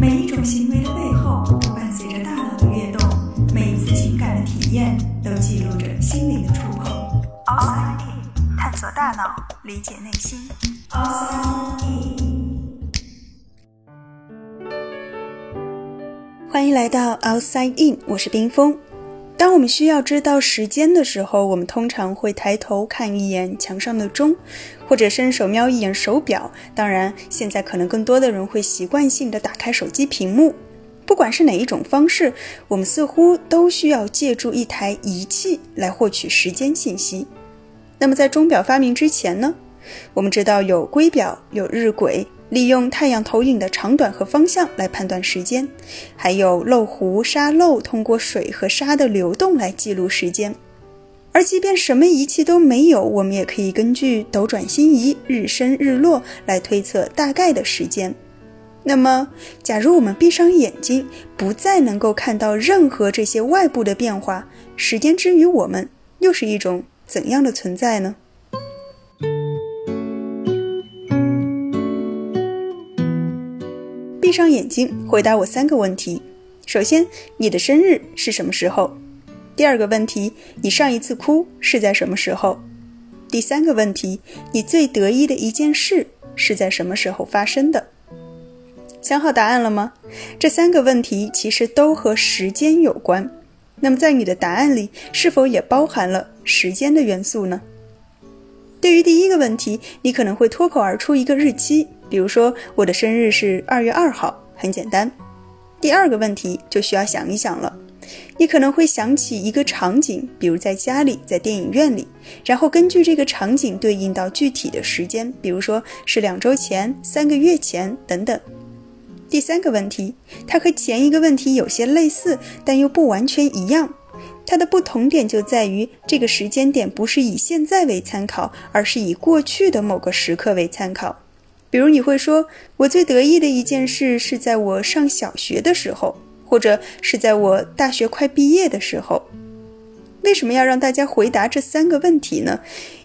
每一种行为的背后都伴随着大脑的跃动，每一次情感的体验都记录着心灵的触碰。Outside In，探索大脑，理解内心。Outside In，欢迎来到 Outside In，我是冰峰。当我们需要知道时间的时候，我们通常会抬头看一眼墙上的钟，或者伸手瞄一眼手表。当然，现在可能更多的人会习惯性的打开手机屏幕。不管是哪一种方式，我们似乎都需要借助一台仪器来获取时间信息。那么，在钟表发明之前呢？我们知道有圭表，有日晷。利用太阳投影的长短和方向来判断时间，还有漏壶、沙漏，通过水和沙的流动来记录时间。而即便什么仪器都没有，我们也可以根据斗转星移、日升日落来推测大概的时间。那么，假如我们闭上眼睛，不再能够看到任何这些外部的变化，时间之于我们又是一种怎样的存在呢？闭上眼睛，回答我三个问题。首先，你的生日是什么时候？第二个问题，你上一次哭是在什么时候？第三个问题，你最得意的一件事是在什么时候发生的？想好答案了吗？这三个问题其实都和时间有关。那么，在你的答案里，是否也包含了时间的元素呢？对于第一个问题，你可能会脱口而出一个日期。比如说，我的生日是二月二号，很简单。第二个问题就需要想一想了，你可能会想起一个场景，比如在家里，在电影院里，然后根据这个场景对应到具体的时间，比如说是两周前、三个月前等等。第三个问题，它和前一个问题有些类似，但又不完全一样。它的不同点就在于，这个时间点不是以现在为参考，而是以过去的某个时刻为参考。比如你会说，我最得意的一件事是在我上小学的时候，或者是在我大学快毕业的时候。为什么要让大家回答这三个问题呢？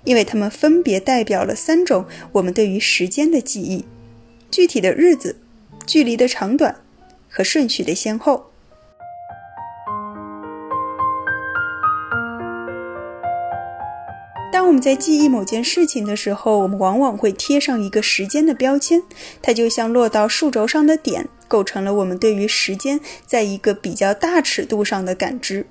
因为它们分别代表了三种我们对于时间的记忆：具体的日子、距离的长短和顺序的先后。们在记忆某件事情的时候，我们往往会贴上一个时间的标签，它就像落到数轴上的点，构成了我们对于时间在一个比较大尺度上的感知。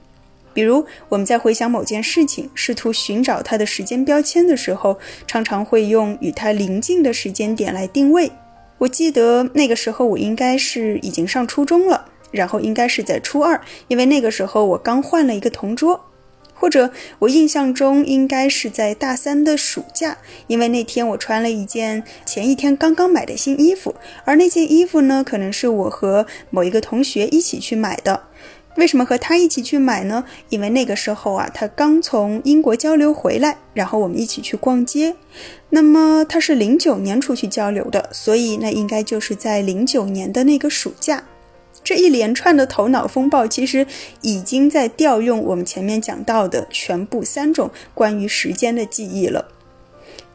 比如，我们在回想某件事情，试图寻找它的时间标签的时候，常常会用与它临近的时间点来定位。我记得那个时候，我应该是已经上初中了，然后应该是在初二，因为那个时候我刚换了一个同桌。或者我印象中应该是在大三的暑假，因为那天我穿了一件前一天刚刚买的新衣服，而那件衣服呢，可能是我和某一个同学一起去买的。为什么和他一起去买呢？因为那个时候啊，他刚从英国交流回来，然后我们一起去逛街。那么他是零九年出去交流的，所以那应该就是在零九年的那个暑假。这一连串的头脑风暴，其实已经在调用我们前面讲到的全部三种关于时间的记忆了。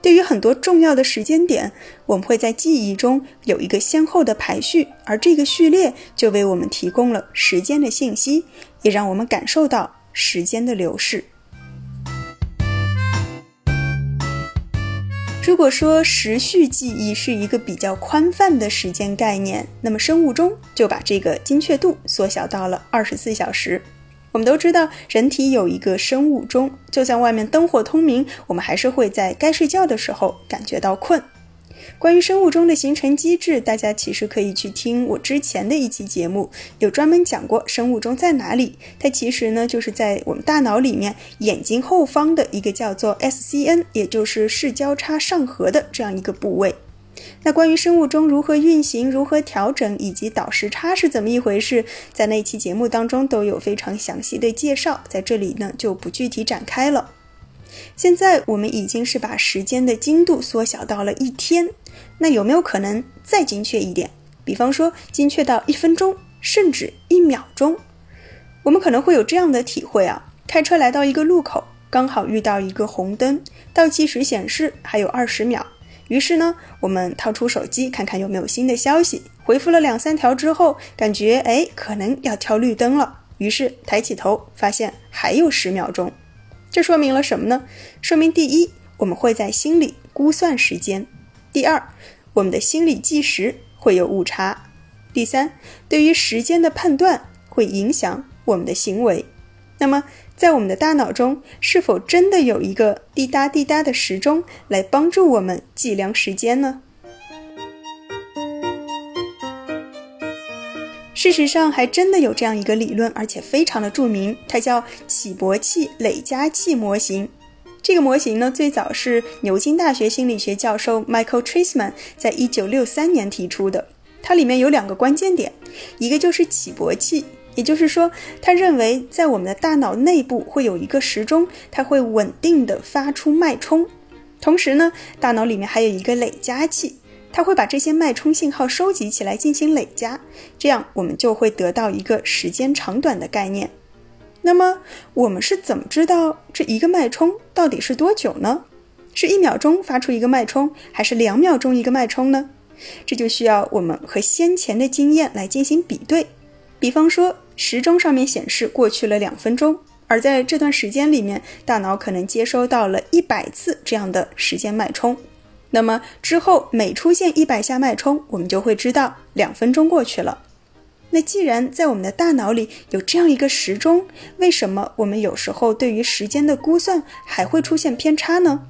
对于很多重要的时间点，我们会在记忆中有一个先后的排序，而这个序列就为我们提供了时间的信息，也让我们感受到时间的流逝。如果说时序记忆是一个比较宽泛的时间概念，那么生物钟就把这个精确度缩小到了二十四小时。我们都知道，人体有一个生物钟，就算外面灯火通明，我们还是会在该睡觉的时候感觉到困。关于生物钟的形成机制，大家其实可以去听我之前的一期节目，有专门讲过生物钟在哪里。它其实呢，就是在我们大脑里面眼睛后方的一个叫做 SCN，也就是视交叉上核的这样一个部位。那关于生物钟如何运行、如何调整以及倒时差是怎么一回事，在那期节目当中都有非常详细的介绍，在这里呢就不具体展开了。现在我们已经是把时间的精度缩小到了一天，那有没有可能再精确一点？比方说精确到一分钟，甚至一秒钟？我们可能会有这样的体会啊：开车来到一个路口，刚好遇到一个红灯，倒计时显示还有二十秒。于是呢，我们掏出手机看看有没有新的消息，回复了两三条之后，感觉哎，可能要跳绿灯了，于是抬起头，发现还有十秒钟。这说明了什么呢？说明第一，我们会在心里估算时间；第二，我们的心理计时会有误差；第三，对于时间的判断会影响我们的行为。那么，在我们的大脑中，是否真的有一个滴答滴答的时钟来帮助我们计量时间呢？事实上，还真的有这样一个理论，而且非常的著名，它叫起搏器累加器模型。这个模型呢，最早是牛津大学心理学教授 Michael Trisman 在一九六三年提出的。它里面有两个关键点，一个就是起搏器。也就是说，他认为在我们的大脑内部会有一个时钟，它会稳定的发出脉冲。同时呢，大脑里面还有一个累加器，它会把这些脉冲信号收集起来进行累加，这样我们就会得到一个时间长短的概念。那么我们是怎么知道这一个脉冲到底是多久呢？是一秒钟发出一个脉冲，还是两秒钟一个脉冲呢？这就需要我们和先前的经验来进行比对。比方说。时钟上面显示过去了两分钟，而在这段时间里面，大脑可能接收到了一百次这样的时间脉冲。那么之后每出现一百下脉冲，我们就会知道两分钟过去了。那既然在我们的大脑里有这样一个时钟，为什么我们有时候对于时间的估算还会出现偏差呢？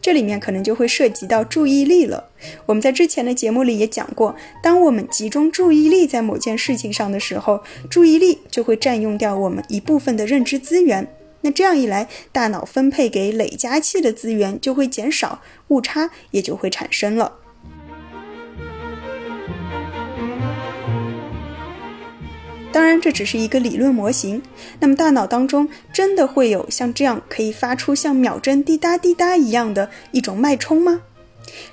这里面可能就会涉及到注意力了。我们在之前的节目里也讲过，当我们集中注意力在某件事情上的时候，注意力就会占用掉我们一部分的认知资源。那这样一来，大脑分配给累加器的资源就会减少，误差也就会产生了。当然，这只是一个理论模型。那么，大脑当中真的会有像这样可以发出像秒针滴答滴答一样的一种脉冲吗？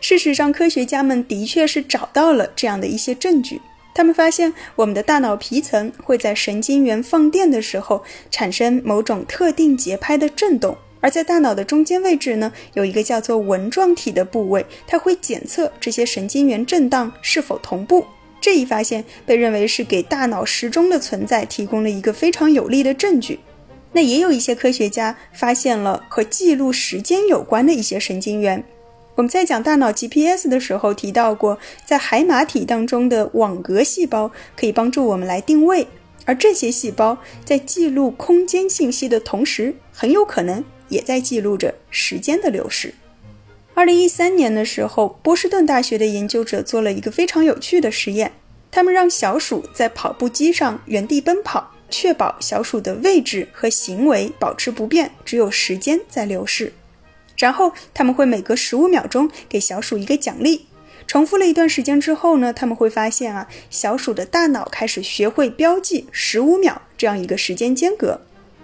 事实上，科学家们的确是找到了这样的一些证据。他们发现，我们的大脑皮层会在神经元放电的时候产生某种特定节拍的震动，而在大脑的中间位置呢，有一个叫做纹状体的部位，它会检测这些神经元震荡是否同步。这一发现被认为是给大脑时钟的存在提供了一个非常有力的证据。那也有一些科学家发现了和记录时间有关的一些神经元。我们在讲大脑 GPS 的时候提到过，在海马体当中的网格细胞可以帮助我们来定位，而这些细胞在记录空间信息的同时，很有可能也在记录着时间的流逝。二零一三年的时候，波士顿大学的研究者做了一个非常有趣的实验。他们让小鼠在跑步机上原地奔跑，确保小鼠的位置和行为保持不变，只有时间在流逝。然后他们会每隔十五秒钟给小鼠一个奖励。重复了一段时间之后呢，他们会发现啊，小鼠的大脑开始学会标记十五秒这样一个时间间隔。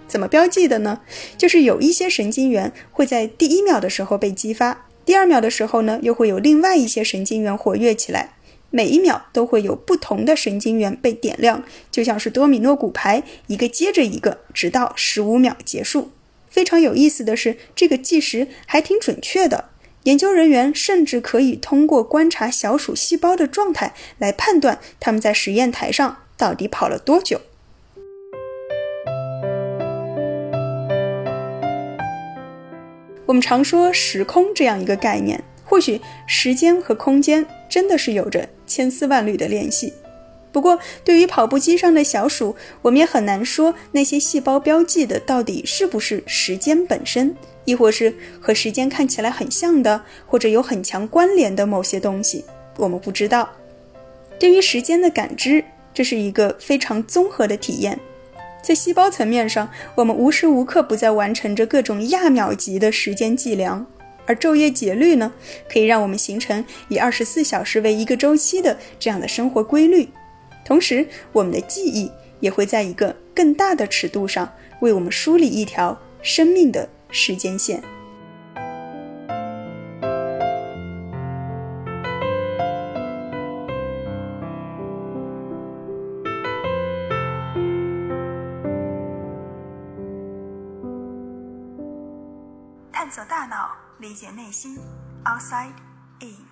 怎么标记的呢？就是有一些神经元会在第一秒的时候被激发。第二秒的时候呢，又会有另外一些神经元活跃起来，每一秒都会有不同的神经元被点亮，就像是多米诺骨牌，一个接着一个，直到十五秒结束。非常有意思的是，这个计时还挺准确的。研究人员甚至可以通过观察小鼠细胞的状态来判断它们在实验台上到底跑了多久。我们常说时空这样一个概念，或许时间和空间真的是有着千丝万缕的联系。不过，对于跑步机上的小鼠，我们也很难说那些细胞标记的到底是不是时间本身，亦或是和时间看起来很像的，或者有很强关联的某些东西，我们不知道。对于时间的感知，这是一个非常综合的体验。在细胞层面上，我们无时无刻不在完成着各种亚秒级的时间计量，而昼夜节律呢，可以让我们形成以二十四小时为一个周期的这样的生活规律。同时，我们的记忆也会在一个更大的尺度上为我们梳理一条生命的时间线。走大脑，理解内心。Outside in。